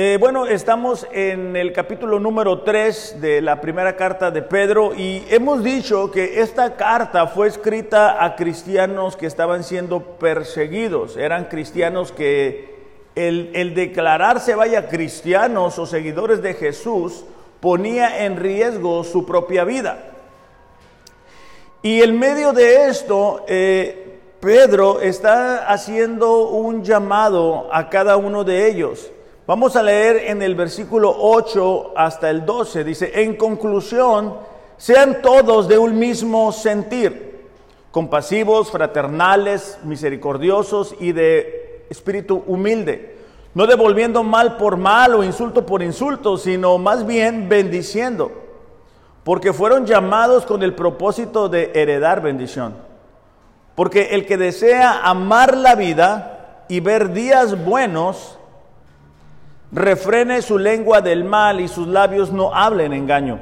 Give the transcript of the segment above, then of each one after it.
Eh, bueno, estamos en el capítulo número 3 de la primera carta de Pedro y hemos dicho que esta carta fue escrita a cristianos que estaban siendo perseguidos. Eran cristianos que el, declararse vaya cristianos o seguidores de Jesús ponía en riesgo su propia vida. Y en medio de esto, eh, Pedro está haciendo un llamado a cada uno de ellos. Vamos a leer en el versículo 8 hasta el 12. Dice, en conclusión, sean todos de un mismo sentir, compasivos, fraternales, misericordiosos y de espíritu humilde, no devolviendo mal por mal o insulto por insulto, sino más bien bendiciendo, porque fueron llamados con el propósito de heredar bendición. Porque el que desea amar la vida y ver días buenos, refrene su lengua del mal y sus labios no hablen engaño.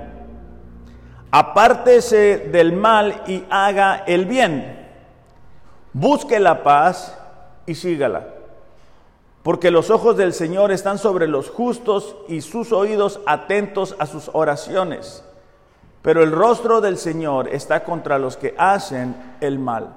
Apártese del mal y haga el bien. Busque la paz y sígala. Porque los ojos del Señor están sobre los justos y sus oídos atentos a sus oraciones. Pero el rostro del Señor está contra los que hacen el mal.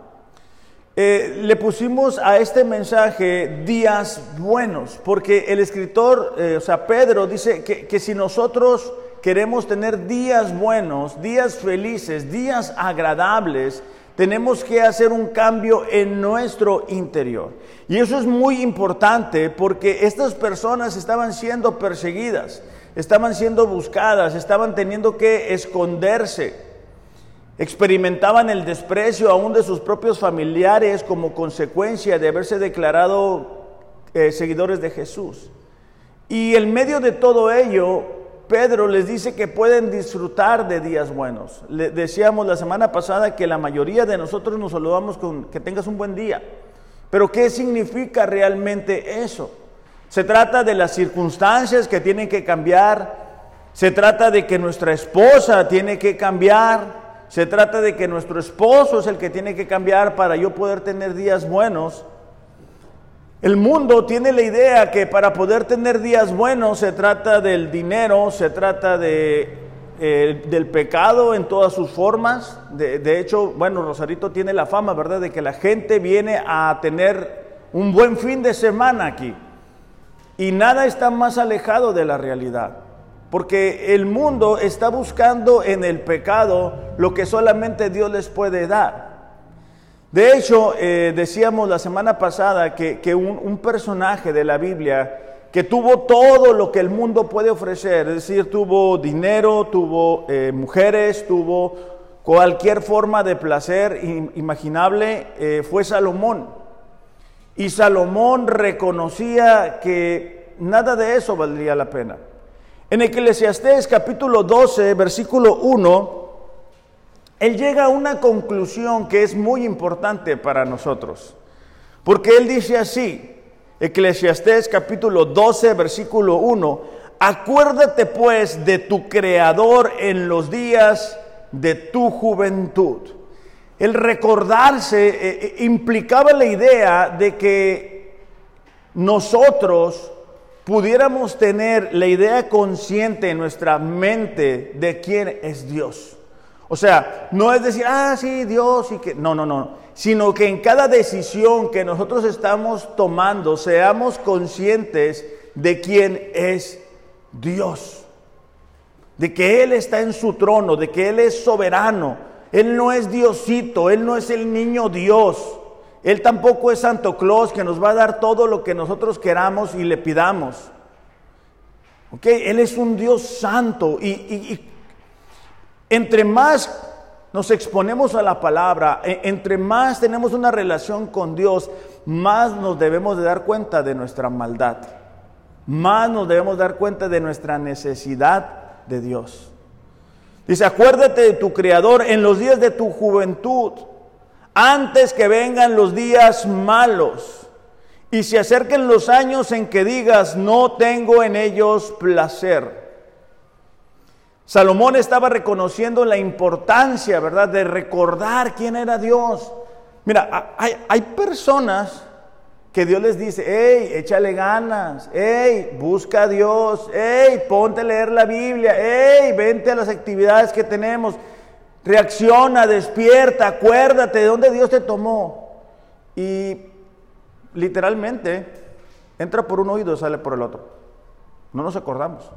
Eh, le pusimos a este mensaje días buenos, porque el escritor, eh, o sea, Pedro dice que, que si nosotros queremos tener días buenos, días felices, días agradables, tenemos que hacer un cambio en nuestro interior. Y eso es muy importante porque estas personas estaban siendo perseguidas, estaban siendo buscadas, estaban teniendo que esconderse experimentaban el desprecio aún de sus propios familiares como consecuencia de haberse declarado eh, seguidores de Jesús. Y en medio de todo ello, Pedro les dice que pueden disfrutar de días buenos. Decíamos la semana pasada que la mayoría de nosotros nos saludamos con que tengas un buen día. Pero ¿qué significa realmente eso? Se trata de las circunstancias que tienen que cambiar, se trata de que nuestra esposa tiene que cambiar, se trata de que nuestro esposo es el que tiene que cambiar para yo poder tener días buenos. El mundo tiene la idea que para poder tener días buenos se trata del dinero, se trata de, eh, del pecado en todas sus formas. De, de hecho, bueno, Rosarito tiene la fama, ¿verdad?, de que la gente viene a tener un buen fin de semana aquí. Y nada está más alejado de la realidad. Porque el mundo está buscando en el pecado lo que solamente Dios les puede dar. De hecho, eh, decíamos la semana pasada que, un, personaje de la Biblia que tuvo todo lo que el mundo puede ofrecer, es decir, tuvo dinero, tuvo eh, mujeres, tuvo cualquier forma de placer imaginable, eh, fue Salomón. Y Salomón reconocía que nada de eso valdría la pena. En Eclesiastés capítulo 12, versículo 1, él llega a una conclusión que es muy importante para nosotros. Porque él dice así, Eclesiastés capítulo 12, versículo 1, acuérdate pues de tu Creador en los días de tu juventud. El recordarse eh, eh, implicaba la idea de que nosotros pudiéramos tener la idea consciente en nuestra mente de quién es Dios. O sea, no es decir, ah, sí, Dios y que... No, no, no. Sino que en cada decisión que nosotros estamos tomando seamos conscientes de quién es Dios. De que Él está en su trono, de que Él es soberano. Él no es Diosito, Él no es el niño Dios. Él tampoco es Santo Claus que nos va a dar todo lo que nosotros queramos y le pidamos. ¿Ok? Él es un Dios santo y, entre más nos exponemos a la palabra, e, entre más tenemos una relación con Dios, más nos debemos de dar cuenta de nuestra maldad, más nos debemos dar cuenta de nuestra necesidad de Dios. Dice, acuérdate de tu Creador en los días de tu juventud antes que vengan los días malos y se acerquen los años en que digas, no tengo en ellos placer. Salomón estaba reconociendo la importancia, ¿verdad?, de recordar quién era Dios. Mira, hay, hay personas que Dios les dice, hey, échale ganas, hey, busca a Dios, hey, ponte a leer la Biblia, hey, vente a las actividades que tenemos, reacciona, despierta, acuérdate de dónde Dios te tomó. Y literalmente entra por un oído y sale por el otro. No nos acordamos.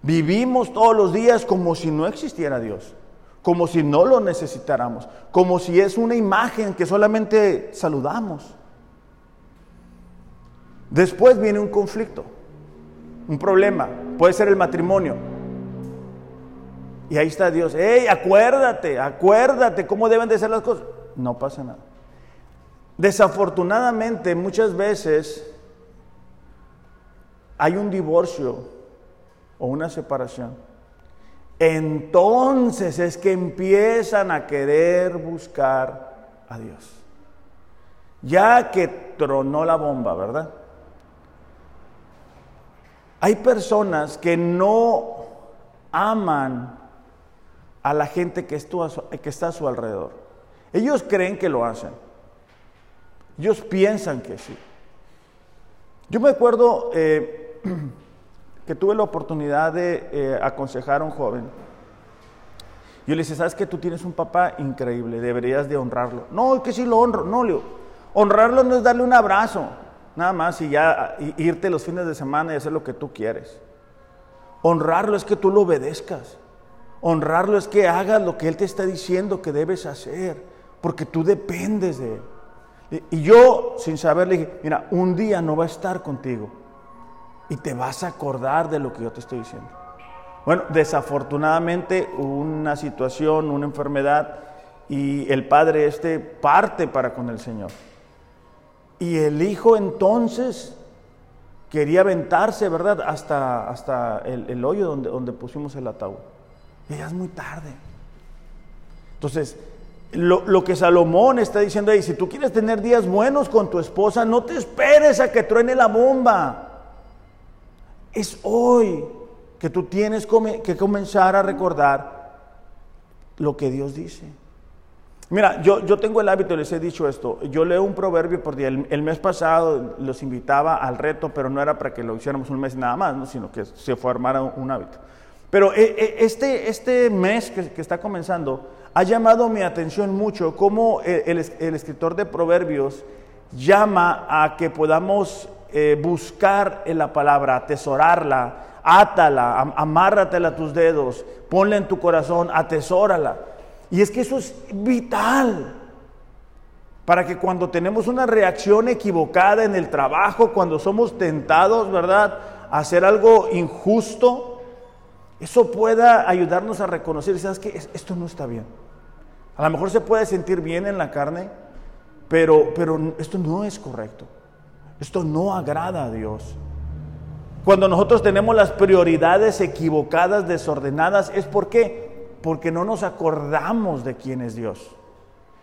Vivimos todos los días como si no existiera Dios, como si no lo necesitáramos, como si es una imagen que solamente saludamos. Después viene un conflicto, un problema, puede ser el matrimonio. Y ahí está Dios, hey, acuérdate, acuérdate cómo deben de ser las cosas. No pasa nada. Desafortunadamente, muchas veces hay un divorcio o una separación. Entonces es que empiezan a querer buscar a Dios. Ya que tronó la bomba, ¿verdad? Hay personas que no aman a la gente que, está a su alrededor. Ellos creen que lo hacen. Ellos piensan que sí. Yo me acuerdo eh, que tuve la oportunidad de eh, aconsejar a un joven. Yo le dije, ¿sabes que tú tienes un papá increíble? Deberías de honrarlo. No, que sí lo honro. No, Leo. Honrarlo no es darle un abrazo. Nada más y ya irte los fines de semana y hacer lo que tú quieres. Honrarlo es que tú lo obedezcas. Honrarlo es que hagas lo que Él te está diciendo que debes hacer, porque tú dependes de Él. Y yo, sin saber, le dije, mira, un día no va a estar contigo y te vas a acordar de lo que yo te estoy diciendo. Bueno, desafortunadamente una situación, una enfermedad y el padre este parte para con el Señor. Y el hijo entonces quería aventarse, ¿verdad? Hasta, hasta el, hoyo donde, donde pusimos el ataúd. Y ya es muy tarde. Entonces, lo, lo, que Salomón está diciendo ahí, si tú quieres tener días buenos con tu esposa, no te esperes a que truene la bomba. Es hoy que tú tienes que comenzar a recordar lo que Dios dice. Mira, yo, yo tengo el hábito, les he dicho esto, yo leo un proverbio por día. El, mes pasado los invitaba al reto, pero no era para que lo hiciéramos un mes nada más, sino que se formara un, hábito. Pero eh, eh, este, este mes que, está comenzando ha llamado mi atención mucho cómo el, escritor de proverbios llama a que podamos eh, buscar en la palabra, atesorarla, átala, amárratela a tus dedos, ponla en tu corazón, atesórala. Y es que eso es vital para que cuando tenemos una reacción equivocada en el trabajo, cuando somos tentados, ¿verdad?, a hacer algo injusto, eso pueda ayudarnos a reconocer, ¿sabes qué? Esto no está bien. A lo mejor se puede sentir bien en la carne, pero, pero esto no es correcto. Esto no agrada a Dios. Cuando nosotros tenemos las prioridades equivocadas, desordenadas, es porque porque no nos acordamos de quién es Dios,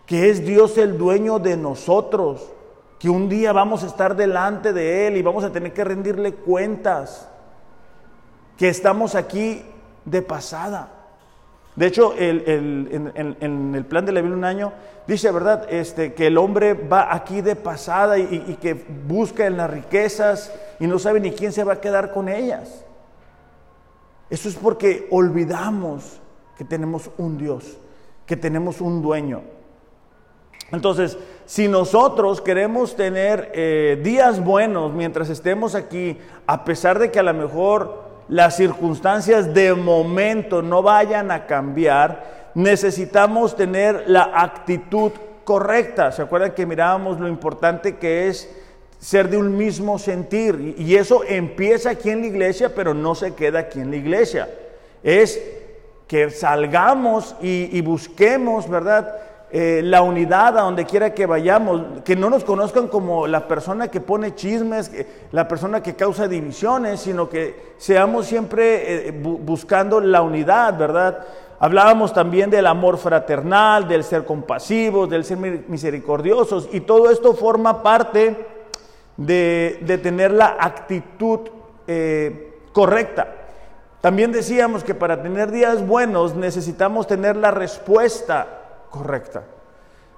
que es Dios el dueño de nosotros, que un día vamos a estar delante de Él y vamos a tener que rendirle cuentas, que estamos aquí de pasada. De hecho, en, el plan de la Biblia un año dice, ¿verdad?, este, que el hombre va aquí de pasada y, y que busca en las riquezas y no sabe ni quién se va a quedar con ellas. Eso es porque olvidamos que tenemos un Dios, que tenemos un dueño. Entonces, si nosotros queremos tener eh, días buenos mientras estemos aquí, a pesar de que a lo mejor las circunstancias de momento no vayan a cambiar, necesitamos tener la actitud correcta. ¿Se acuerdan que mirábamos lo importante que es ser de un mismo sentir? Y eso empieza aquí en la iglesia, pero no se queda aquí en la iglesia. Es que salgamos y, busquemos, ¿verdad? Eh, la unidad a donde quiera que vayamos, que no nos conozcan como la persona que pone chismes, la persona que causa divisiones, sino que seamos siempre eh, buscando la unidad, ¿verdad? Hablábamos también del amor fraternal, del ser compasivos, del ser misericordiosos, y todo esto forma parte de, tener la actitud eh, correcta. También decíamos que para tener días buenos necesitamos tener la respuesta correcta.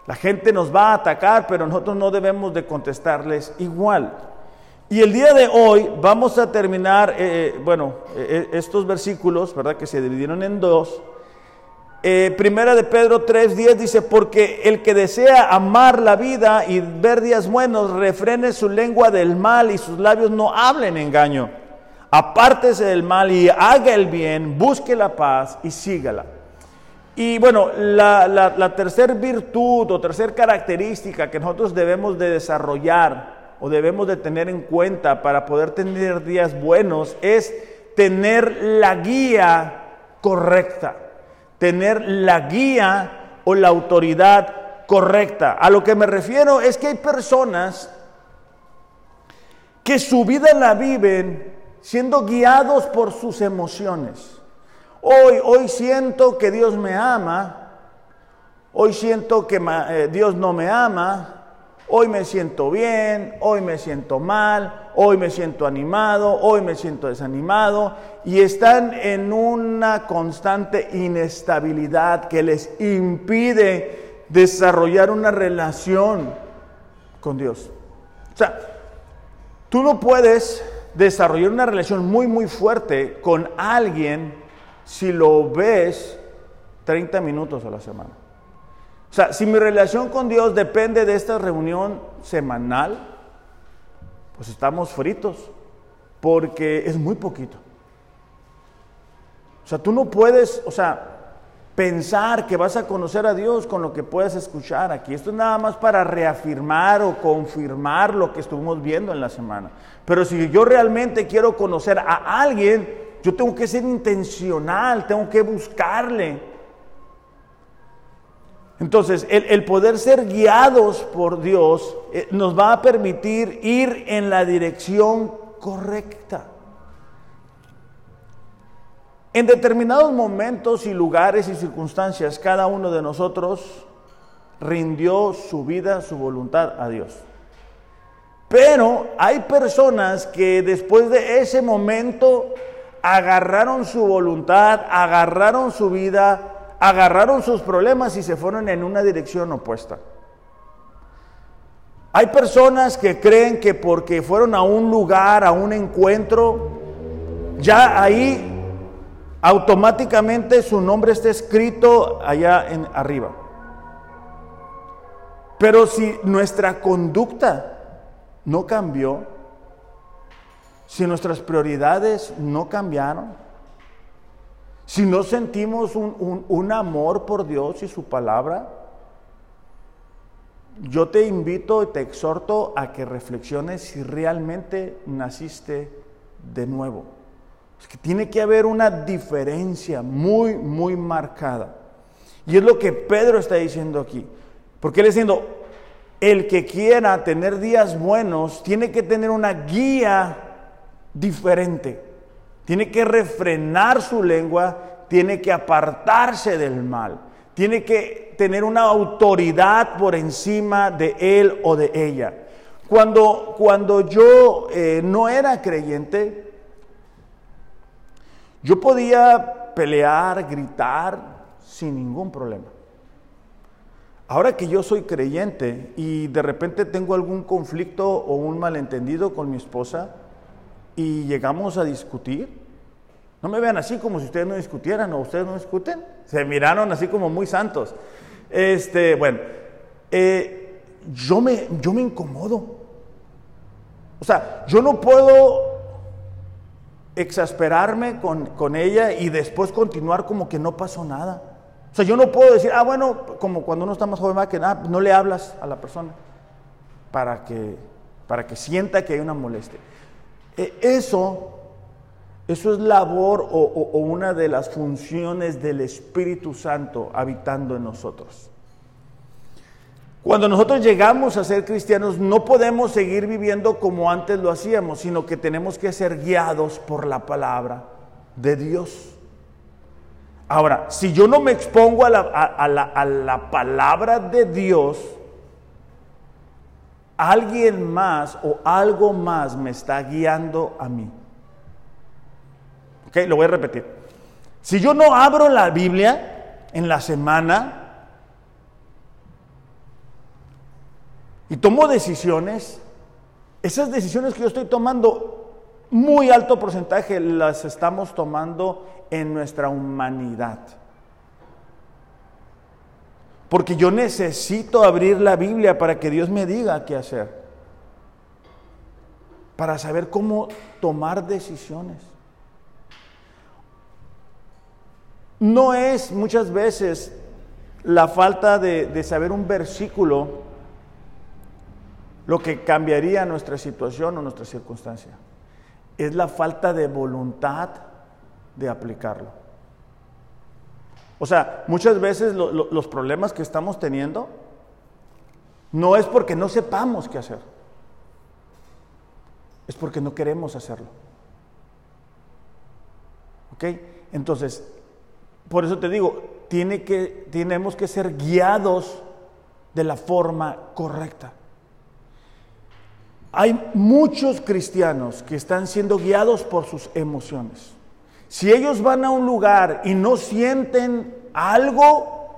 La gente nos va a atacar, pero nosotros no debemos de contestarles igual. Y el día de hoy vamos a terminar, eh, eh, bueno, eh, estos versículos, ¿verdad? Que se dividieron en dos. primera de Pedro 3:10 dice, porque el que desea amar la vida y ver días buenos, refrene su lengua del mal y sus labios no hablen engaño. Apártese del mal y haga el bien, busque la paz y sígala. Y bueno, la, tercera virtud o tercera característica que nosotros debemos de desarrollar o debemos de tener en cuenta para poder tener días buenos es tener la guía correcta, tener la guía o la autoridad correcta. A lo que me refiero es que hay personas que su vida la viven siendo guiados por sus emociones. Hoy, hoy siento que Dios me ama. Hoy siento que eh, Dios no me ama. Hoy me siento bien, hoy me siento mal, hoy me siento animado, hoy me siento desanimado y están en una constante inestabilidad que les impide desarrollar una relación con Dios. O sea, tú no puedes desarrollar una relación muy, muy fuerte con alguien si lo ves 30 minutos a la semana. O sea, si mi relación con Dios depende de esta reunión semanal, pues estamos fritos, porque es muy poquito. O sea, tú no puedes, o sea, pensar que vas a conocer a Dios con lo que puedes escuchar aquí. Esto es nada más para reafirmar o confirmar lo que estuvimos viendo en la semana. Pero si yo realmente quiero conocer a alguien, yo tengo que ser intencional, tengo que buscarle. Entonces, el, poder ser guiados por Dios eh, nos va a permitir ir en la dirección correcta. En determinados momentos y lugares y circunstancias, cada uno de nosotros rindió su vida, su voluntad a Dios. Pero hay personas que después de ese momento agarraron su voluntad, agarraron su vida, agarraron sus problemas y se fueron en una dirección opuesta. Hay personas que creen que porque fueron a un lugar, a un encuentro, ya ahí automáticamente su nombre está escrito allá en arriba. Pero si nuestra conducta no cambió, si nuestras prioridades no cambiaron, si no sentimos un, amor por Dios y su palabra, yo te invito y te exhorto a que reflexiones si realmente naciste de nuevo. Es que tiene que haber una diferencia muy, muy marcada. Y es lo que Pedro está diciendo aquí. Porque él está diciendo, el que quiera tener días buenos tiene que tener una guía diferente. Tiene que refrenar su lengua, tiene que apartarse del mal, tiene que tener una autoridad por encima de él o de ella. Cuando, cuando yo eh, no era creyente, yo podía pelear, gritar sin ningún problema. Ahora que yo soy creyente y de repente tengo algún conflicto o un malentendido con mi esposa, y llegamos a discutir. No me vean así como si ustedes no discutieran o ustedes no discuten. Se miraron así como muy santos. Este, bueno, eh, yo, me, yo me incomodo. O sea, yo no puedo exasperarme con, con, ella y después continuar como que no pasó nada. O sea, yo no puedo decir, ah, bueno, como cuando uno está más joven, que nada, no le hablas a la persona para que, para que sienta que hay una molestia. E, eso, eso es labor o, una de las funciones del Espíritu Santo habitando en nosotros. Cuando nosotros llegamos a ser cristianos, no podemos seguir viviendo como antes lo hacíamos, sino que tenemos que ser guiados por la palabra de Dios. Ahora, si yo no me expongo a la, a la, a la palabra de Dios, alguien más o algo más me está guiando a mí. Ok, lo voy a repetir. Si yo no abro la Biblia en la semana, y tomo decisiones, esas decisiones que yo estoy tomando, muy alto porcentaje las estamos tomando en nuestra humanidad. Porque yo necesito abrir la Biblia para que Dios me diga qué hacer. Para saber cómo tomar decisiones. No es muchas veces la falta de, saber un versículo lo que cambiaría nuestra situación o nuestra circunstancia. Es la falta de voluntad de aplicarlo. O sea, muchas veces los problemas que estamos teniendo no es porque no sepamos qué hacer, es porque no queremos hacerlo. ¿Ok? Entonces, por eso te digo, tiene que, tenemos que ser guiados de la forma correcta. Hay muchos cristianos que están siendo guiados por sus emociones. Si ellos van a un lugar y no sienten algo,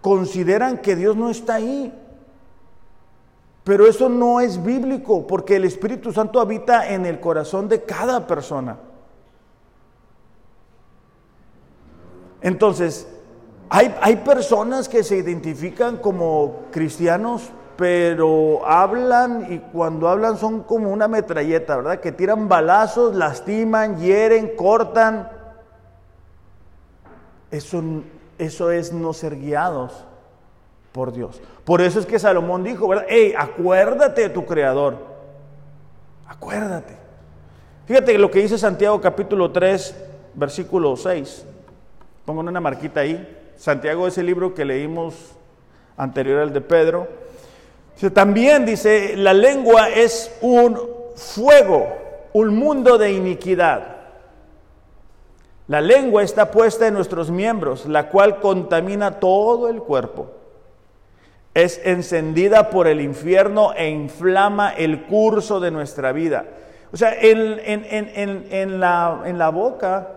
consideran que Dios no está ahí. Pero eso no es bíblico, porque el Espíritu Santo habita en el corazón de cada persona. Entonces, hay, hay, personas que se identifican como cristianos pero hablan y cuando hablan son como una metralleta, ¿verdad? Que tiran balazos, lastiman, hieren, cortan. Eso, eso es no ser guiados por Dios. Por eso es que Salomón dijo, ¿verdad? Hey, acuérdate de tu creador. Acuérdate. Fíjate lo que dice Santiago capítulo 3, versículo 6. Pongo una marquita ahí. Santiago es el libro que leímos anterior al de Pedro. También dice, la lengua es un fuego, un mundo de iniquidad. La lengua está puesta en nuestros miembros, la cual contamina todo el cuerpo. Es encendida por el infierno e inflama el curso de nuestra vida. O sea, en, la, en la boca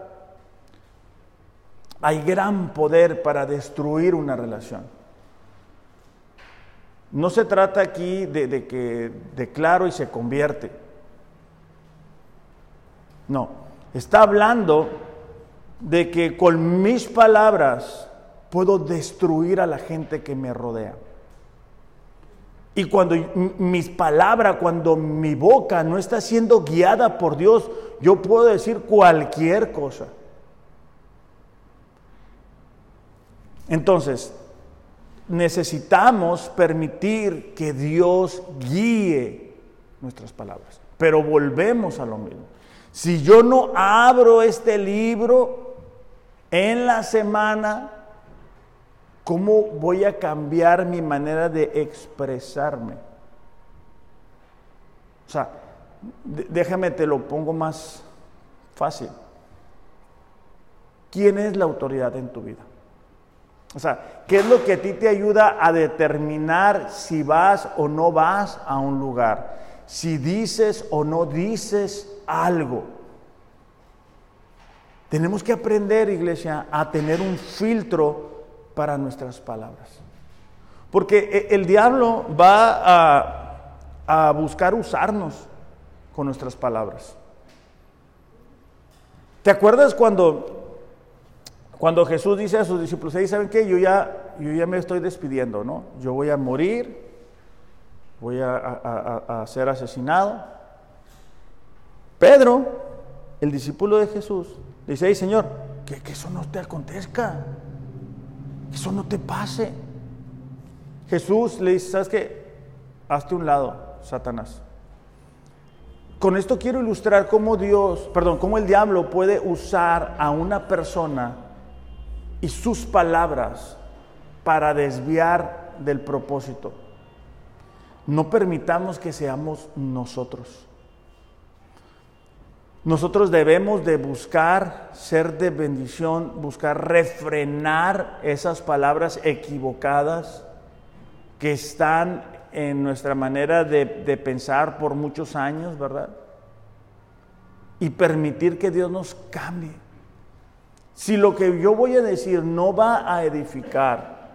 hay gran poder para destruir una relación. No se trata aquí de, que declaro y se convierte. No, está hablando de que con mis palabras puedo destruir a la gente que me rodea. Y cuando mis palabras, cuando mi boca no está siendo guiada por Dios, yo puedo decir cualquier cosa. Entonces, necesitamos permitir que Dios guíe nuestras palabras. Pero volvemos a lo mismo. Si yo no abro este libro en la semana, ¿cómo voy a cambiar mi manera de expresarme? O sea, déjame te lo pongo más fácil. ¿Quién es la autoridad en tu vida? O sea, ¿qué es lo que a ti te ayuda a determinar si vas o no vas a un lugar? Si dices o no dices algo. Tenemos que aprender, iglesia, a tener un filtro para nuestras palabras. Porque e, el diablo va a, a buscar usarnos con nuestras palabras. ¿Te acuerdas cuando cuando Jesús dice a sus discípulos, ¿saben qué? Yo ya, yo ya me estoy despidiendo, ¿no? Yo voy a morir, voy a, ser asesinado. Pedro, el discípulo de Jesús, dice, hey Señor, que, que eso no te acontezca, que eso no te pase. Jesús le dice, ¿sabes qué? Hazte un lado, Satanás. Con esto quiero ilustrar cómo Dios, perdón, cómo el diablo puede usar a una persona y sus palabras para desviar del propósito. No permitamos que seamos nosotros. Nosotros debemos de buscar ser de bendición, buscar refrenar esas palabras equivocadas que están en nuestra manera de, de pensar por muchos años, ¿verdad? Y permitir que Dios nos cambie. Si lo que yo voy a decir no va a edificar,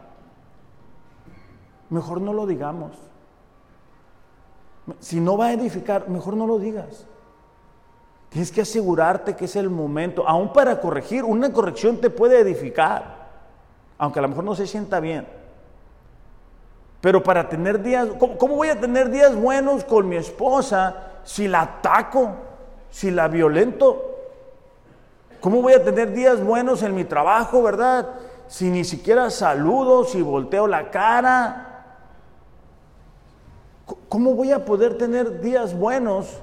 mejor no lo digamos. Si no va a edificar, mejor no lo digas. Tienes que asegurarte que es el momento, aún para corregir, una corrección te puede edificar, aunque a lo mejor no se sienta bien. Pero para tener días, ¿cómo, voy a tener días buenos con mi esposa si la ataco, si la violento? ¿Cómo voy a tener días buenos en mi trabajo, verdad? Si ni siquiera saludo, si volteo la cara. ¿Cómo voy a poder tener días buenos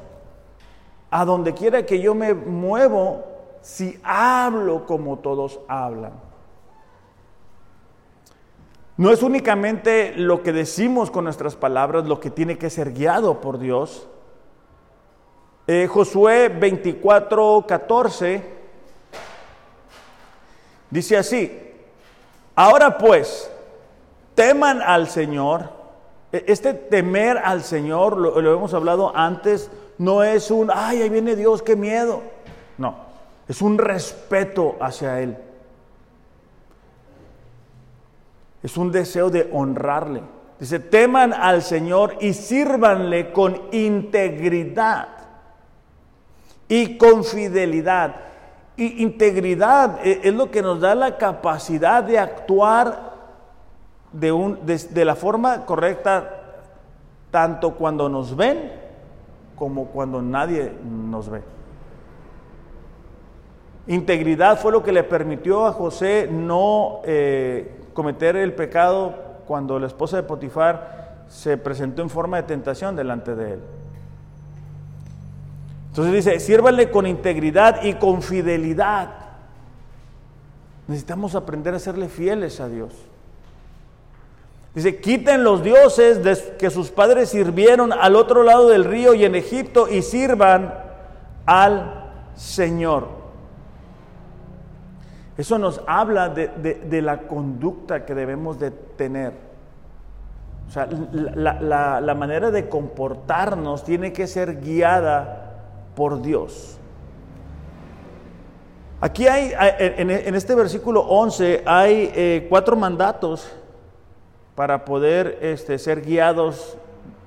a donde quiera que yo me muevo si hablo como todos hablan? No es únicamente lo que decimos con nuestras palabras lo que tiene que ser guiado por Dios. Eh, Josué 24, 14 dice así, ahora pues, teman al Señor. E, este temer al Señor, lo, hemos hablado antes, no es un, ay, ahí viene Dios, qué miedo. No, es un respeto hacia Él. Es un deseo de honrarle. Dice, teman al Señor y sírvanle con integridad y con fidelidad. Y integridad e, es lo que nos da la capacidad de actuar de, la forma correcta, tanto cuando nos ven como cuando nadie nos ve. Integridad fue lo que le permitió a José no eh, cometer el pecado cuando la esposa de Potifar se presentó en forma de tentación delante de él. Entonces dice, sírvanle con integridad y con fidelidad. Necesitamos aprender a serle fieles a Dios. Dice, quiten los dioses que sus padres sirvieron al otro lado del río y en Egipto y sirvan al Señor. Eso nos habla de, la conducta que debemos de tener. O sea, la, manera de comportarnos tiene que ser guiada por Dios. Aquí hay, en, este versículo 11, hay eh, cuatro mandatos para poder este, ser guiados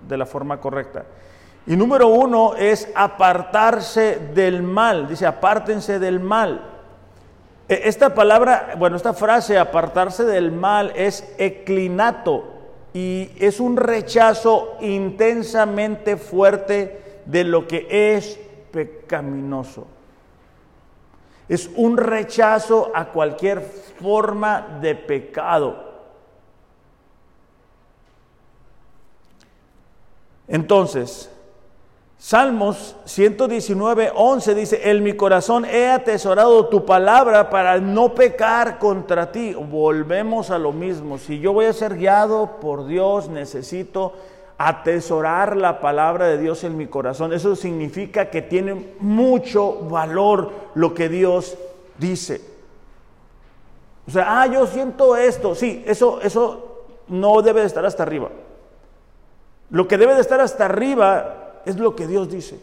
de la forma correcta. Y número uno es apartarse del mal. Dice, apártense del mal. E, esta palabra, bueno, esta frase, apartarse del mal, es eclinato y es un rechazo intensamente fuerte de lo que es pecaminoso. Es un rechazo a cualquier forma de pecado. Entonces, Salmos 119, 11 dice, en mi corazón he atesorado tu palabra para no pecar contra ti. Volvemos a lo mismo. Si yo voy a ser guiado por Dios, necesito atesorar la palabra de Dios en mi corazón. Eso significa que tiene mucho valor lo que Dios dice. O sea, ah, yo siento esto. Sí, eso, eso no debe de estar hasta arriba. Lo que debe de estar hasta arriba es lo que Dios dice.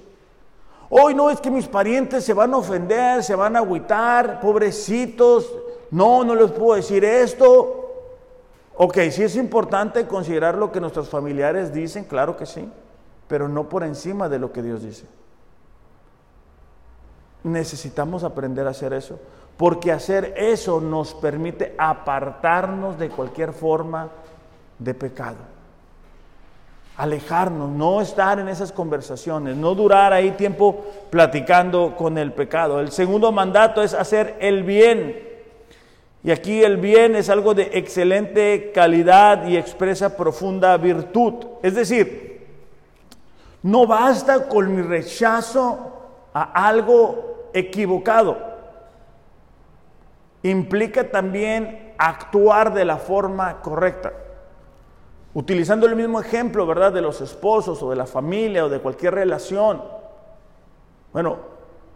Hoy no es que mis parientes se van a ofender, se van a agüitar, pobrecitos. No, no les puedo decir esto. Ok, sí es importante considerar lo que nuestros familiares dicen, claro que sí, pero no por encima de lo que Dios dice. Necesitamos aprender a hacer eso, porque hacer eso nos permite apartarnos de cualquier forma de pecado alejarnos, no estar en esas conversaciones, no durar ahí tiempo platicando con el pecado. El segundo mandato es hacer el bien. Y aquí el bien es algo de excelente calidad y expresa profunda virtud. Es decir, no basta con mi rechazo a algo equivocado. Implica también actuar de la forma correcta. Utilizando el mismo ejemplo, ¿verdad? De los esposos o de la familia o de cualquier relación. Bueno,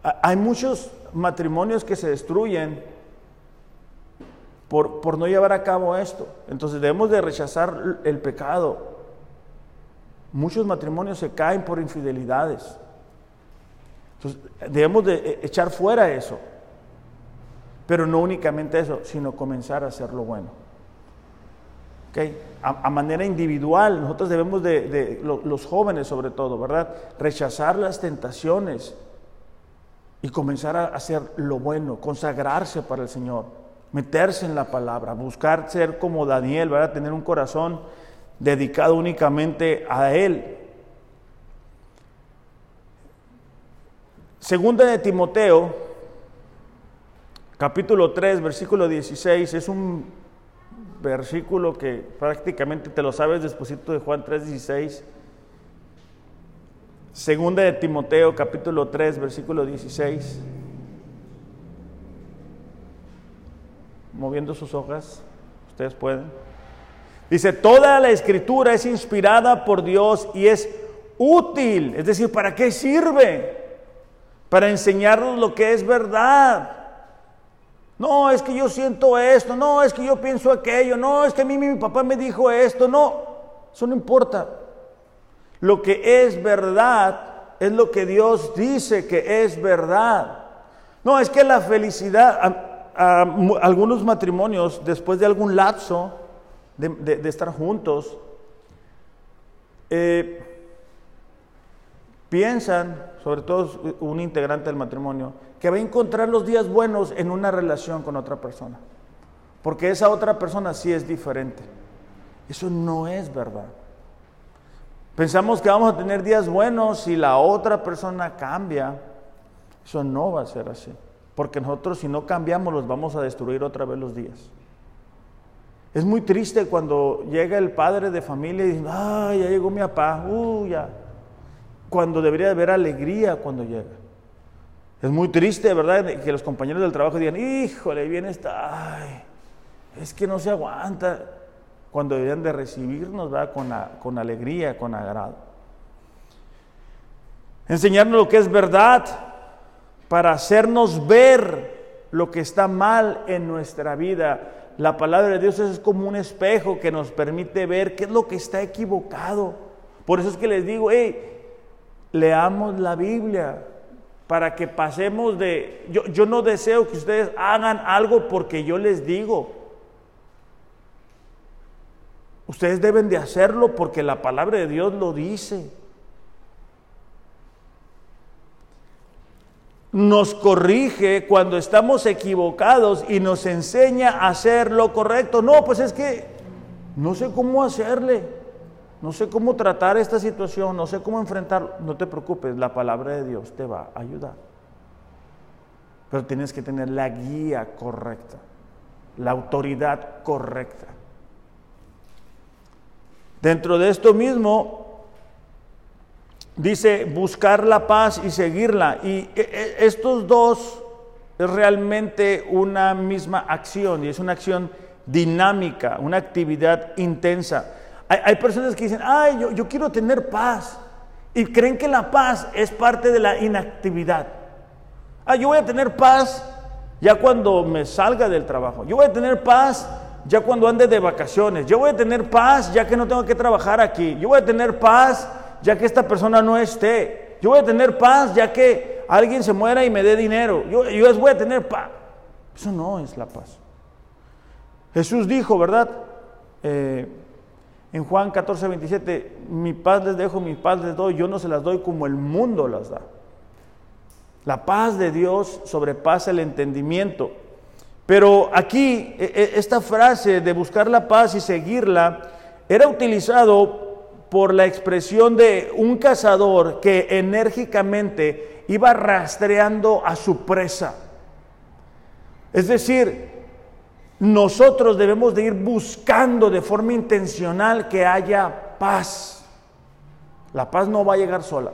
hay muchos matrimonios que se destruyen por, por, no llevar a cabo esto. Entonces debemos de rechazar el pecado. Muchos matrimonios se caen por infidelidades. Entonces debemos de e, echar fuera eso. Pero no únicamente eso, sino comenzar a hacer lo bueno. A, manera individual, nosotros debemos de, los jóvenes sobre todo, ¿verdad? Rechazar las tentaciones y comenzar a hacer lo bueno, consagrarse para el Señor, meterse en la palabra, buscar ser como Daniel, ¿verdad? Tener un corazón dedicado únicamente a Él. Segunda de Timoteo, capítulo 3, versículo 16, es un versículo que prácticamente te lo sabes después de Juan 3, 16. Segunda de Timoteo, capítulo 3, versículo 16. Moviendo sus hojas, ustedes pueden. Dice, toda la escritura es inspirada por Dios y es útil. Es decir, ¿para qué sirve? Para enseñarnos lo que es verdad. No, es que yo siento esto, no, es que yo pienso aquello, no, es que a mí mi papá me dijo esto, no, eso no importa. Lo que es verdad es lo que Dios dice que es verdad. No, es que la felicidad, algunos matrimonios, después de algún lapso, de, estar juntos, eh, piensan, sobre todo un integrante del matrimonio, que va a encontrar los días buenos en una relación con otra persona. Porque esa otra persona sí es diferente. Eso no es verdad. Pensamos que vamos a tener días buenos si la otra persona cambia. Eso no va a ser así. Porque nosotros si no cambiamos los vamos a destruir otra vez los días. Es muy triste cuando llega el padre de familia y dice, ay, ya llegó mi papá, uh, ya. Cuando debería haber alegría cuando llega. Es muy triste, ¿verdad? Que los compañeros del trabajo digan, híjole, viene esta, ay, es que no se aguanta. Cuando deberían de recibirnos, ¿verdad? Con, con alegría, con agrado. Enseñarnos lo que es verdad para hacernos ver lo que está mal en nuestra vida la palabra de Dios es como un espejo que nos permite ver qué es lo que está equivocado. Por eso es que les digo, hey, leamos la Biblia para que pasemos de... Yo, yo no deseo que ustedes hagan algo porque yo les digo. Ustedes deben de hacerlo porque la palabra de Dios lo dice. Nos corrige cuando estamos equivocados y nos enseña a hacer lo correcto. No, pues es que no sé cómo hacerle, no sé cómo tratar esta situación, no sé cómo enfrentarlo. No te preocupes, la palabra de Dios te va a ayudar. Pero tienes que tener la guía correcta, la autoridad correcta. Dentro de esto mismo, dice buscar la paz y seguirla. Y e, e, estos dos es realmente una misma acción y es una acción dinámica, una actividad intensa. Hay, personas que dicen, ay, yo, yo quiero tener paz. Y creen que la paz es parte de la inactividad. Ah, yo voy a tener paz ya cuando me salga del trabajo. Yo voy a tener paz ya cuando ande de vacaciones. Yo voy a tener paz ya que no tengo que trabajar aquí. Yo voy a tener paz ya que esta persona no esté. Yo voy a tener paz ya que alguien se muera y me dé dinero. Yo, yo voy a tener paz. Eso no es la paz. Jesús dijo, ¿verdad? Eh, en Juan 14, 27, mi paz les dejo, mi paz les doy, yo no se las doy como el mundo las da. La paz de Dios sobrepasa el entendimiento. Pero aquí, e, e, esta frase de buscar la paz y seguirla, era utilizado por la expresión de un cazador que enérgicamente iba rastreando a su presa. Es decir, nosotros debemos de ir buscando de forma intencional que haya paz. La paz no va a llegar sola.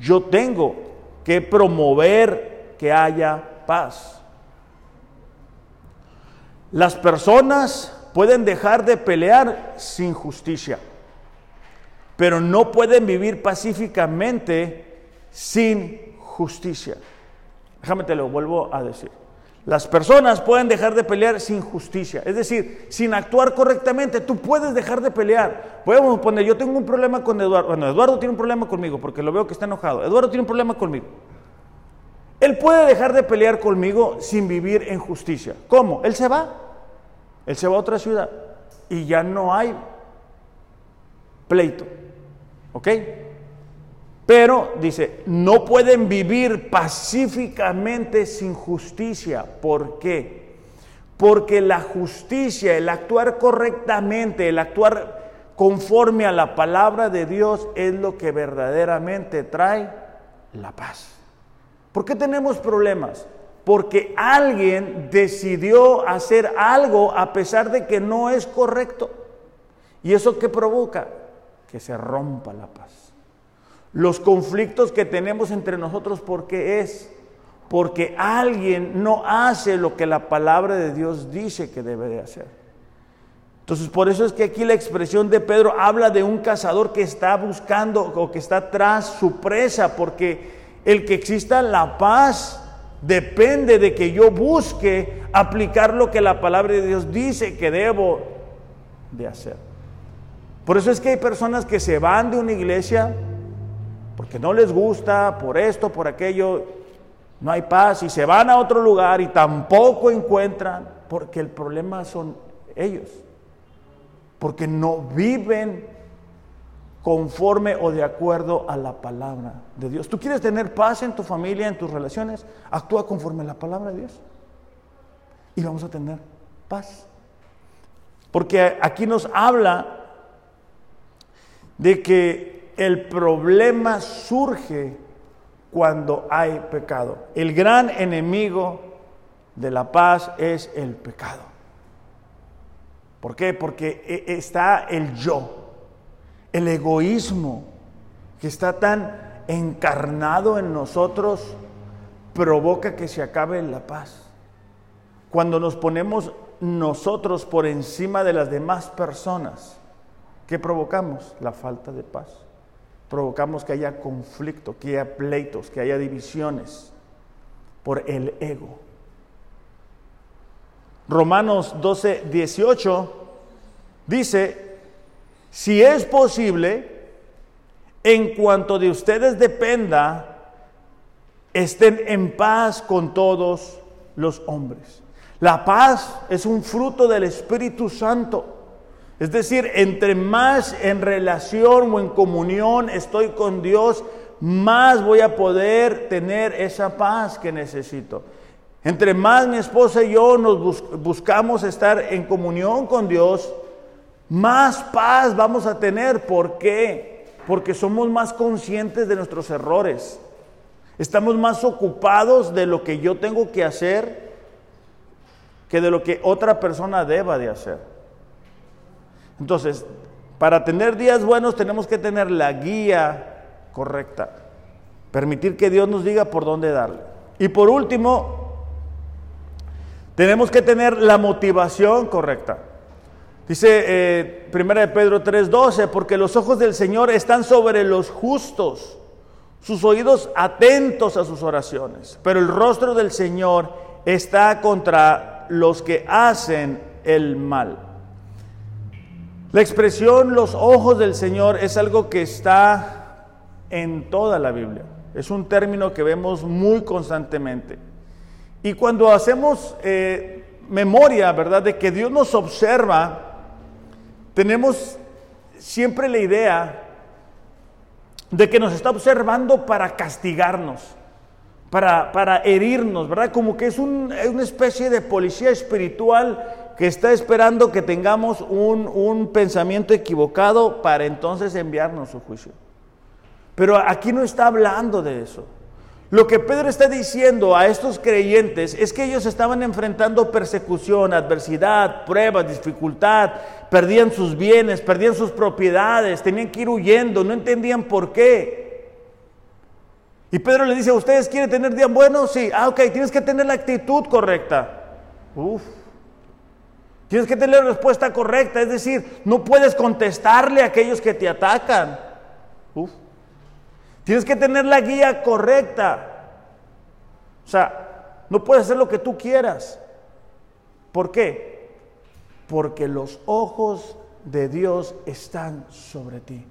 Yo tengo que promover que haya paz. Las personas pueden dejar de pelear sin justicia pero no pueden vivir pacíficamente sin justicia. Déjame te lo vuelvo a decir. Las personas pueden dejar de pelear sin justicia, es decir, sin actuar correctamente. Tú puedes dejar de pelear. Podemos poner, yo tengo un problema con Eduardo. Bueno, Eduardo tiene un problema conmigo porque lo veo que está enojado. Eduardo tiene un problema conmigo. Él puede dejar de pelear conmigo sin vivir en justicia. ¿Cómo? Él se va. Él se va a otra ciudad. y ya no hay pleito. ¿Ok? Pero dice, no pueden vivir pacíficamente sin justicia. ¿Por qué? Porque la justicia, el actuar correctamente, el actuar conforme a la palabra de Dios es lo que verdaderamente trae la paz. ¿Por qué tenemos problemas? Porque alguien decidió hacer algo a pesar de que no es correcto. ¿Y eso qué provoca? Que se rompa la paz. Los conflictos que tenemos entre nosotros, ¿por qué es? Porque alguien no hace lo que la palabra de Dios dice que debe de hacer. Entonces, por eso es que aquí la expresión de Pedro habla de un cazador que está buscando o que está tras su presa, porque el que exista la paz depende de que yo busque aplicar lo que la palabra de Dios dice que debo de hacer. Por eso es que hay personas que se van de una iglesia porque no les gusta, por esto, por aquello, no hay paz y se van a otro lugar y tampoco encuentran, porque el problema son ellos, porque no viven conforme o de acuerdo a la palabra de Dios. ¿Tú quieres tener paz en tu familia, en tus relaciones? Actúa conforme a la palabra de Dios y vamos a tener paz. Porque aquí nos habla de que el problema surge cuando hay pecado. El gran enemigo de la paz es el pecado. ¿Por qué? Porque e, está el yo, el egoísmo que está tan encarnado en nosotros, provoca que se acabe la paz. Cuando nos ponemos nosotros por encima de las demás personas, ¿qué provocamos? La falta de paz provocamos que haya conflicto, que haya pleitos, que haya divisiones por el ego. Romanos 12, 18 dice, si es posible, en cuanto de ustedes dependa, estén en paz con todos los hombres. La paz es un fruto del Espíritu Santo. Es decir, entre más en relación o en comunión estoy con Dios, más voy a poder tener esa paz que necesito. Entre más mi esposa y yo nos buscamos estar en comunión con Dios, más paz vamos a tener. ¿Por qué? Porque somos más conscientes de nuestros errores. Estamos más ocupados de lo que yo tengo que hacer que de lo que otra persona deba de hacer. Entonces, para tener días buenos tenemos que tener la guía correcta. Permitir que Dios nos diga por dónde darle. Y por último, tenemos que tener la motivación correcta. Dice eh, 1 de Pedro 3:12, porque los ojos del Señor están sobre los justos, sus oídos atentos a sus oraciones, pero el rostro del Señor está contra los que hacen el mal. La expresión los ojos del Señor es algo que está en toda la Biblia. Es un término que vemos muy constantemente. Y cuando hacemos eh, memoria, ¿verdad?, de que Dios nos observa, tenemos siempre la idea de que nos está observando para castigarnos, para, para herirnos, ¿verdad? Como que es una especie de policía espiritual que está esperando que tengamos un, pensamiento equivocado para entonces enviarnos su juicio. Pero aquí no está hablando de eso. Lo que Pedro está diciendo a estos creyentes es que ellos estaban enfrentando persecución, adversidad, pruebas, dificultad, perdían sus bienes, perdían sus propiedades, tenían que ir huyendo, no entendían por qué. Y Pedro le dice, ¿ustedes quieren tener días buenos? Sí, ah, ok, tienes que tener la actitud correcta. Uf, Tienes que tener la respuesta correcta, es decir, no puedes contestarle a aquellos que te atacan. Tienes que tener la guía correcta. O sea, no puedes hacer lo que tú quieras. ¿Por qué? Porque los ojos de Dios están sobre ti.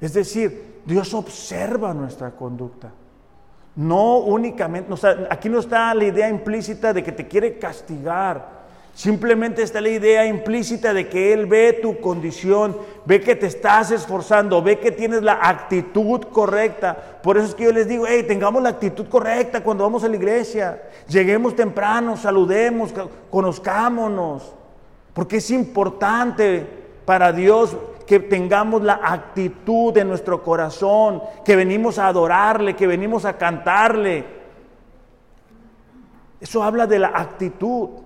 Es decir, Dios observa nuestra conducta. No únicamente, o sea, aquí no está la idea implícita de que te quiere castigar Simplemente está la idea implícita de que Él ve tu condición, ve que te estás esforzando, ve que tienes la actitud correcta. Por eso es que yo les digo, hey, tengamos la actitud correcta cuando vamos a la iglesia. Lleguemos temprano, saludemos, conozcámonos. Porque es importante para Dios que tengamos la actitud de nuestro corazón, que venimos a adorarle, que venimos a cantarle. Eso habla de la actitud.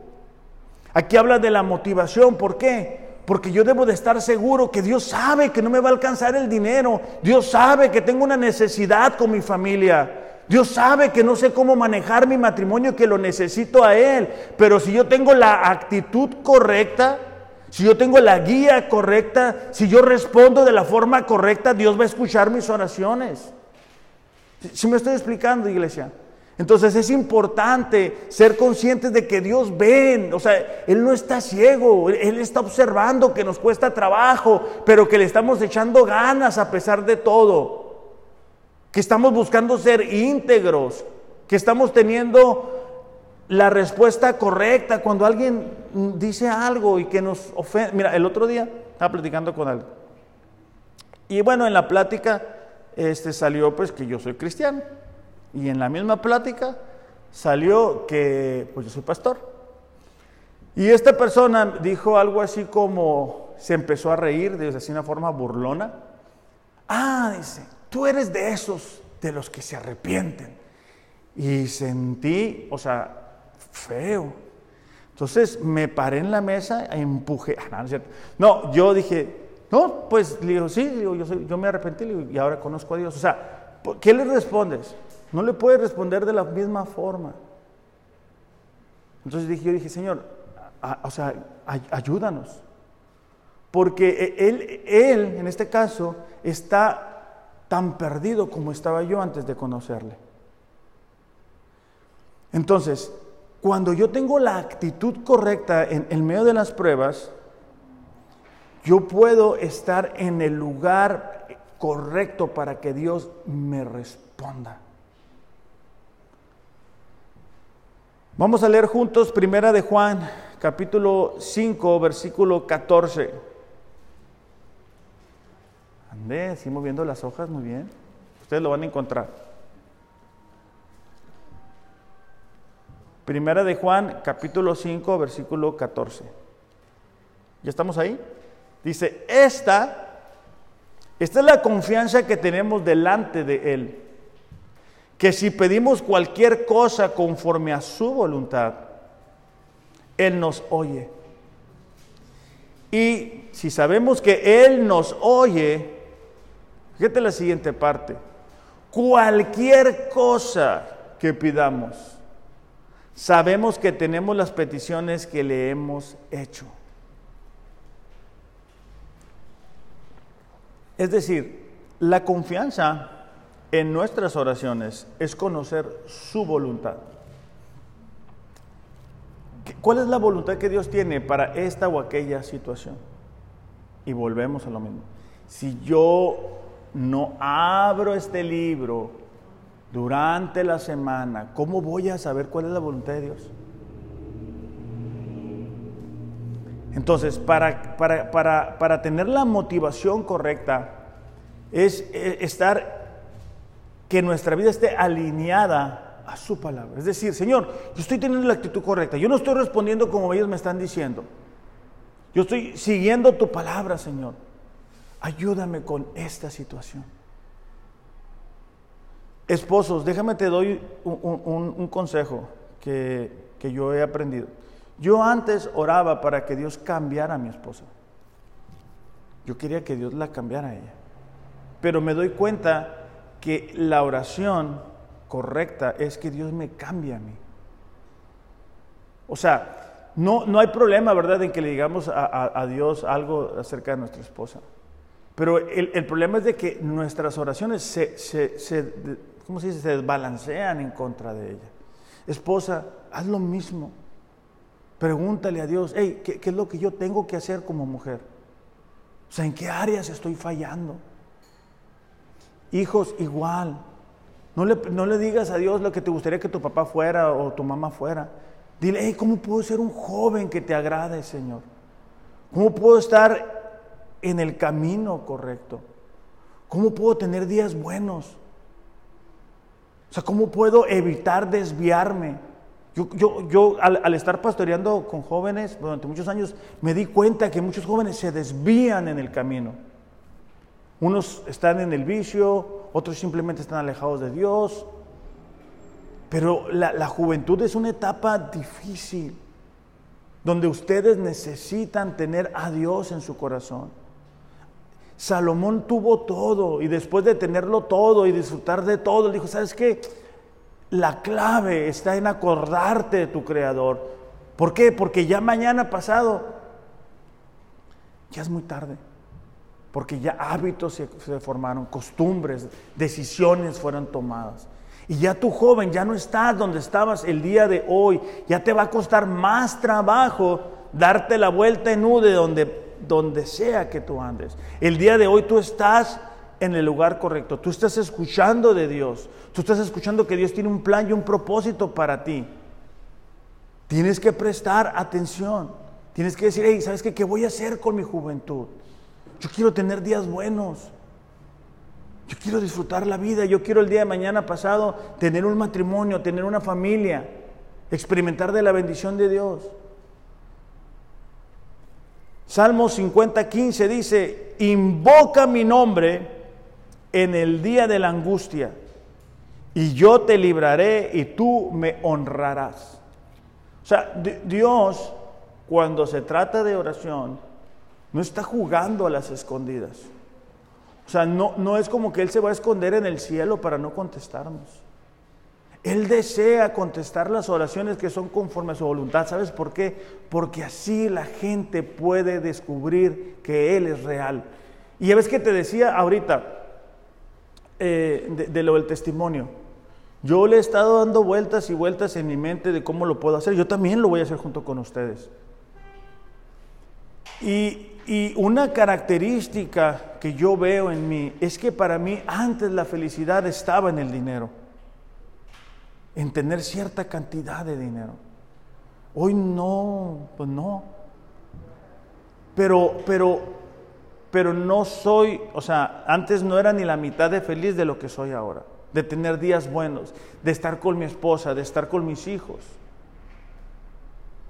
Aquí habla de la motivación. ¿Por qué? Porque yo debo de estar seguro que Dios sabe que no me va a alcanzar el dinero. Dios sabe que tengo una necesidad con mi familia. Dios sabe que no sé cómo manejar mi matrimonio, que lo necesito a Él. Pero si yo tengo la actitud correcta, si yo tengo la guía correcta, si yo respondo de la forma correcta, Dios va a escuchar mis oraciones. ¿Sí me estoy explicando, iglesia? Entonces es importante ser conscientes de que Dios ve, o sea, Él no está ciego, Él está observando que nos cuesta trabajo, pero que le estamos echando ganas a pesar de todo, que estamos buscando ser íntegros, que estamos teniendo la respuesta correcta cuando alguien dice algo y que nos ofende. Mira, el otro día estaba platicando con alguien. Y bueno, en la plática este, salió pues que yo soy cristiano. Y en la misma plática salió que pues yo soy pastor. Y esta persona dijo algo así como, se empezó a reír de así una forma burlona. Ah, dice, tú eres de esos de los que se arrepienten. Y sentí, o sea, feo. Entonces me paré en la mesa e empujé. Ah, no, yo dije, no, pues le digo, sí, yo, yo me arrepentí y ahora conozco a Dios. O sea, ¿qué le respondes? No le puedes responder de la misma forma. Entonces dije, yo dije, Señor, o sea, ayúdanos. Porque e, él, él, en este caso, está tan perdido como estaba yo antes de conocerle. Entonces, cuando yo tengo la actitud correcta en, el medio de las pruebas, yo puedo estar en el lugar correcto para que Dios me responda. Vamos a leer juntos Primera de Juan, capítulo 5, versículo 14. Andé, así moviendo las hojas, muy bien. Ustedes lo van a encontrar. Primera de Juan, capítulo 5, versículo 14. ¿Ya estamos ahí? Dice, esta, esta es la confianza que tenemos delante de Él, que si pedimos cualquier cosa conforme a su voluntad, Él nos oye. Y si sabemos que Él nos oye, fíjate la siguiente parte, cualquier cosa que pidamos, sabemos que tenemos las peticiones que le hemos hecho. Es decir, la confianza en nuestras oraciones es conocer su voluntad. ¿Cuál es la voluntad que Dios tiene para esta o aquella situación? Y volvemos a lo mismo. Si yo no abro este libro durante la semana, ¿cómo voy a saber cuál es la voluntad de Dios? Entonces, para, para, tener la motivación correcta, es eh, estar, que nuestra vida esté alineada a su palabra. Es decir, Señor, yo estoy teniendo la actitud correcta, yo no estoy respondiendo como ellos me están diciendo. Yo estoy siguiendo tu palabra, Señor. Ayúdame con esta situación. Esposos, déjame te doy un, consejo que, que, yo he aprendido. Yo antes oraba para que Dios cambiara a mi esposa. Yo quería que Dios la cambiara a ella. Pero me doy cuenta que la oración correcta es que Dios me cambie a mí. O sea, no, no hay problema, ¿verdad?, en que le digamos a, a Dios algo acerca de nuestra esposa. Pero el, el, problema es de que nuestras oraciones se, se, se ¿cómo se dice? Se desbalancean en contra de ella. Esposa, haz lo mismo. Pregúntale a Dios, hey, ¿qué, es lo que yo tengo que hacer como mujer? O sea, ¿en qué áreas estoy fallando? Hijos, igual. No le, no le digas a Dios lo que te gustaría que tu papá fuera o tu mamá fuera. Dile, ¿cómo puedo ser un joven que te agrade, Señor? ¿Cómo puedo estar en el camino correcto? ¿Cómo puedo tener días buenos? O sea, ¿cómo puedo evitar desviarme? Yo, yo, yo al, al, estar pastoreando con jóvenes durante muchos años, me di cuenta que muchos jóvenes se desvían en el camino. Unos están en el vicio, otros simplemente están alejados de Dios. Pero la, la juventud es una etapa difícil, donde ustedes necesitan tener a Dios en su corazón. Salomón tuvo todo y después de tenerlo todo y disfrutar de todo, dijo, ¿sabes qué? La clave está en acordarte de tu Creador. ¿Por qué? Porque ya mañana pasado, ya es muy tarde. Porque ya hábitos se, formaron, costumbres, decisiones fueron tomadas. Y ya tu joven ya no estás donde estabas el día de hoy. Ya te va a costar más trabajo darte la vuelta en U de donde donde sea que tú andes. El día de hoy tú estás en el lugar correcto, tú estás escuchando de Dios, tú estás escuchando que Dios tiene un plan y un propósito para ti. Tienes que prestar atención, tienes que decir, hey, ¿sabes qué? ¿Qué voy a hacer con mi juventud? Yo quiero tener días buenos. Yo quiero disfrutar la vida, yo quiero el día de mañana pasado tener un matrimonio, tener una familia, experimentar de la bendición de Dios. Salmo 50, 15 dice, invoca mi nombre en el día de la angustia, y yo te libraré y tú me honrarás. O sea, Dios, cuando se trata de oración, no está jugando a las escondidas. O sea, no, no es como que Él se va a esconder en el cielo para no contestarnos. Él desea contestar las oraciones que son conforme a su voluntad. ¿Sabes por qué? Porque así la gente puede descubrir que Él es real. Y ya ves que te decía ahorita eh, de, de, lo del testimonio. Yo le he estado dando vueltas y vueltas en mi mente de cómo lo puedo hacer. Yo también lo voy a hacer junto con ustedes. Y, y una característica que yo veo en mí es que para mí antes la felicidad estaba en el dinero en tener cierta cantidad de dinero. Hoy no, pues no. Pero, pero, pero no soy, o sea, antes no era ni la mitad de feliz de lo que soy ahora, de tener días buenos, de estar con mi esposa, de estar con mis hijos.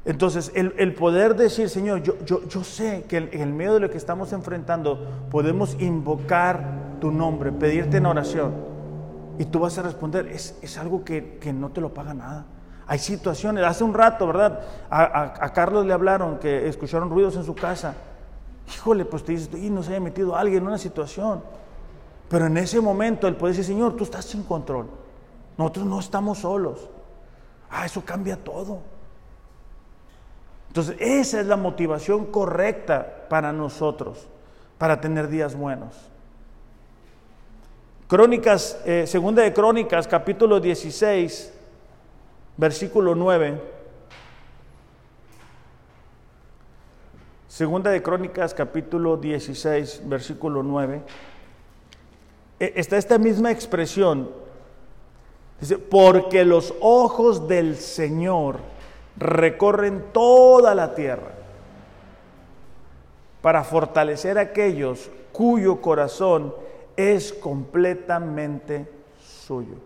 Entonces, el, el poder decir, Señor, yo, yo, yo sé que en el medio de lo que estamos enfrentando podemos invocar tu nombre, pedirte en oración. Y tú vas a responder, es, es algo que, que, no te lo paga nada. Hay situaciones, hace un rato, ¿verdad? A, a, a, Carlos le hablaron que escucharon ruidos en su casa. Híjole, pues te dices, y no se haya metido alguien en una situación. Pero en ese momento él puede decir, Señor, tú estás sin control. Nosotros no estamos solos. Ah, eso cambia todo. Entonces, esa es la motivación correcta para nosotros, para tener días buenos. Crónicas, eh, segunda de Crónicas, capítulo 16, versículo 9. Segunda de Crónicas, capítulo 16, versículo 9. E, está esta misma expresión. Dice, porque los ojos del Señor recorren toda la tierra para fortalecer a aquellos cuyo corazón es completamente suyo.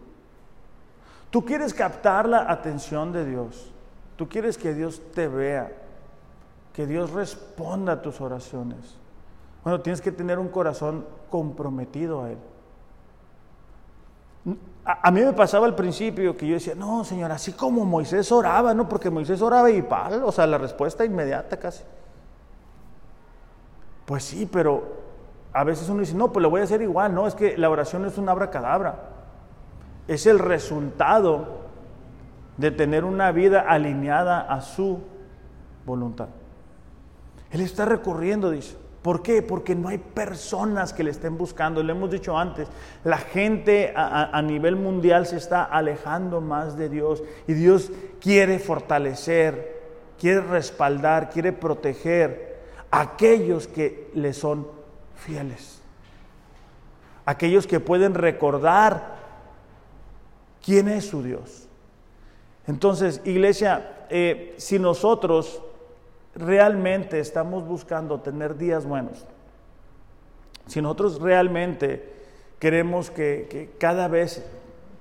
Tú quieres captar la atención de Dios. Tú quieres que Dios te vea, que Dios responda a tus oraciones. Bueno, tienes que tener un corazón comprometido a Él. A, mí me pasaba al principio que yo decía, no, Señor, así como Moisés oraba, ¿no? Porque Moisés oraba y pal, o sea, la respuesta inmediata casi. Pues sí, pero a veces uno dice, no, pues lo voy a hacer igual. No, es que la oración es un abracadabra. Es el resultado de tener una vida alineada a su voluntad. Él está recorriendo, dice. ¿Por qué? Porque no hay personas que le estén buscando. Le hemos dicho antes, la gente a, a, nivel mundial se está alejando más de Dios y Dios quiere fortalecer, quiere respaldar, quiere proteger a aquellos que le son fieles. Aquellos que pueden recordar quién es su Dios. Entonces, iglesia, eh, si nosotros realmente estamos buscando tener días buenos, si nosotros realmente queremos que, que cada vez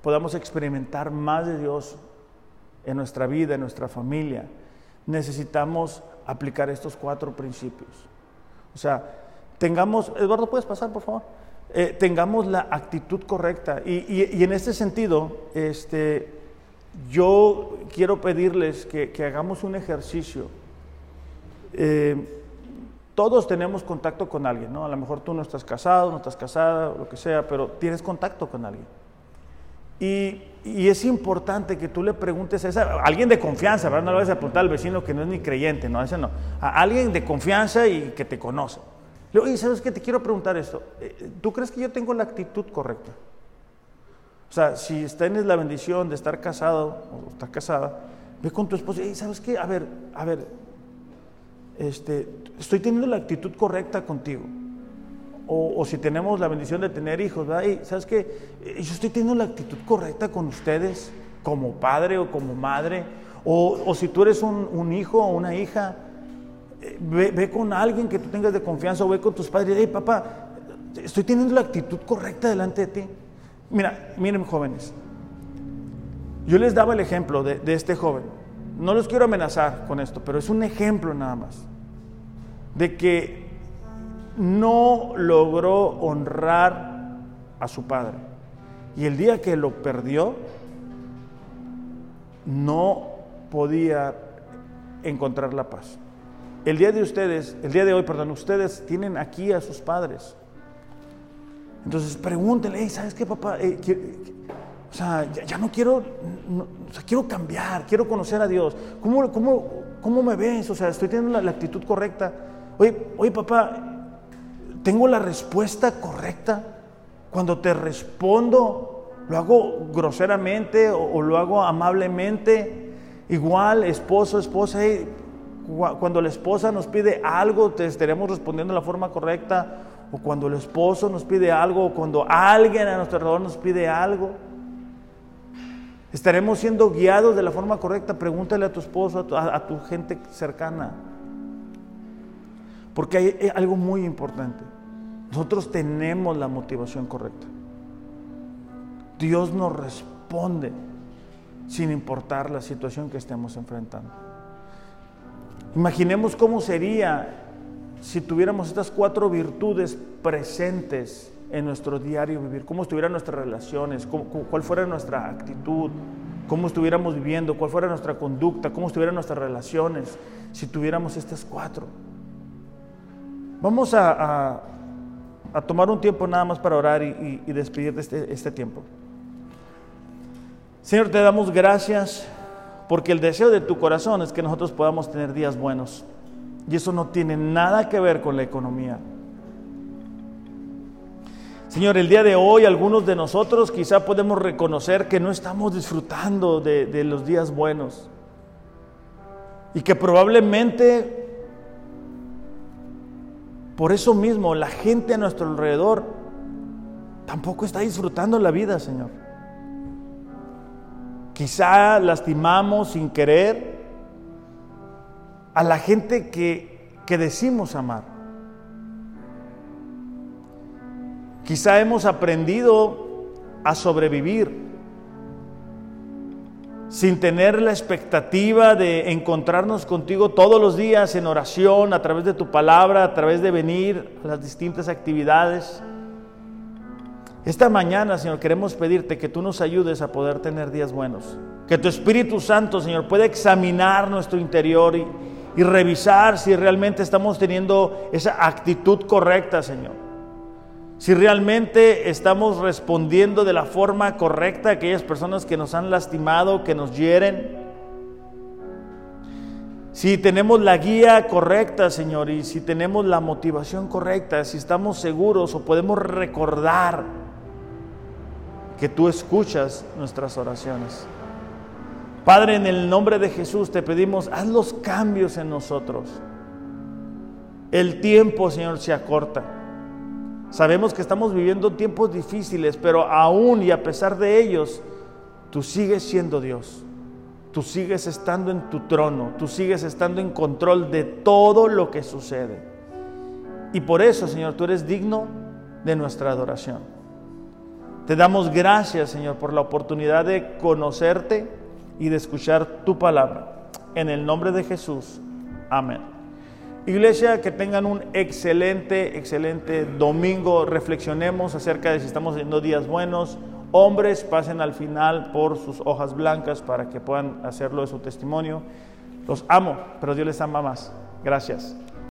podamos experimentar más de Dios en nuestra vida, en nuestra familia, necesitamos aplicar estos cuatro principios. O sea, tengamos, Eduardo, ¿puedes pasar, por favor? Eh, tengamos la actitud correcta. Y, en este sentido, este, yo quiero pedirles que, hagamos un ejercicio. Eh, todos tenemos contacto con alguien, ¿no? A lo mejor tú no estás casado, no estás casada, lo que sea, pero tienes contacto con alguien. Y, es importante que tú le preguntes a, esa, alguien de confianza, ¿verdad? No le vas a preguntar al vecino que no es ni creyente, no, ese no. A alguien de confianza y que te conoce. Le digo, oye, ¿sabes qué? Te quiero preguntar esto. Eh, ¿Tú crees que yo tengo la actitud correcta? O sea, si tienes la bendición de estar casado o estar casada, ve con tu esposa y ¿sabes qué? A ver, a ver, este, estoy teniendo la actitud correcta contigo. O, si tenemos la bendición de tener hijos, ¿verdad? ¿sabes qué? Eh, yo estoy teniendo la actitud correcta con ustedes, como padre o como madre. O, si tú eres un, hijo o una hija, ve, con alguien que tú tengas de confianza o ve con tus padres, hey papá, estoy teniendo la actitud correcta delante de ti. Mira, miren jóvenes, yo les daba el ejemplo de este joven. No los quiero amenazar con esto, pero es un ejemplo nada más. De que no logró honrar a su padre. Y el día que lo perdió, no podía encontrar la paz. El día de ustedes, el día de hoy, perdón, ustedes tienen aquí a sus padres. Entonces pregúntenle, ¿sabes qué, papá? Eh, o sea, ya, no quiero, quiero cambiar, quiero conocer a Dios. ¿Cómo, cómo, cómo me ves? O sea, estoy teniendo la, actitud correcta. Oye, oye, papá, ¿tengo la respuesta correcta? Cuando te respondo, ¿lo hago groseramente o, lo hago amablemente? Igual, esposo, esposa, cuando la esposa nos pide algo, te estaremos respondiendo de la forma correcta. O cuando el esposo nos pide algo, o cuando alguien a nuestro alrededor nos pide algo. Estaremos siendo guiados de la forma correcta. Pregúntale a tu esposo, a tu, gente cercana. Porque hay algo muy importante. Nosotros tenemos la motivación correcta. Dios nos responde sin importar la situación que estemos enfrentando. Imaginemos cómo sería si tuviéramos estas cuatro virtudes presentes en nuestro diario vivir, cómo estuvieran nuestras relaciones, cuál fuera nuestra actitud, cómo estuviéramos viviendo, cuál fuera nuestra conducta, cómo estuvieran nuestras relaciones, si tuviéramos estas cuatro. Vamos a, tomar un tiempo nada más para orar y, despedir de este, este tiempo. Señor, te damos gracias porque el deseo de tu corazón es que nosotros podamos tener días buenos. Y eso no tiene nada que ver con la economía. Señor, el día de hoy algunos de nosotros quizá podemos reconocer que no estamos disfrutando de, los días buenos y que probablemente por eso mismo la gente a nuestro alrededor tampoco está disfrutando la vida, Señor. Quizá lastimamos sin querer a la gente que, que decimos amar. Quizá hemos aprendido a sobrevivir sin tener la expectativa de encontrarnos contigo todos los días en oración, a través de tu palabra, a través de venir a las distintas actividades. Esta mañana, Señor, queremos pedirte que tú nos ayudes a poder tener días buenos. Que tu Espíritu Santo, Señor, pueda examinar nuestro interior y, revisar si realmente estamos teniendo esa actitud correcta, Señor. Si realmente estamos respondiendo de la forma correcta a aquellas personas que nos han lastimado, que nos hieren. Si tenemos la guía correcta, Señor, y si tenemos la motivación correcta, si estamos seguros o podemos recordar que tú escuchas nuestras oraciones. Padre, en el nombre de Jesús te pedimos, haz los cambios en nosotros. El tiempo, Señor, se acorta. Sabemos que estamos viviendo tiempos difíciles, pero aún y a pesar de ellos, tú sigues siendo Dios. tú sigues estando en tu trono, tú sigues estando en control de todo lo que sucede. Y por eso, Señor, tú eres digno de nuestra adoración. Te damos gracias, Señor, por la oportunidad de conocerte y de escuchar tu palabra. En el nombre de Jesús. Amén. Iglesia, que tengan un excelente, excelente domingo. Reflexionemos acerca de si estamos teniendo días buenos. Hombres, pasen al final por sus hojas blancas para que puedan hacerlo de su testimonio. Los amo, pero Dios les ama más. Gracias.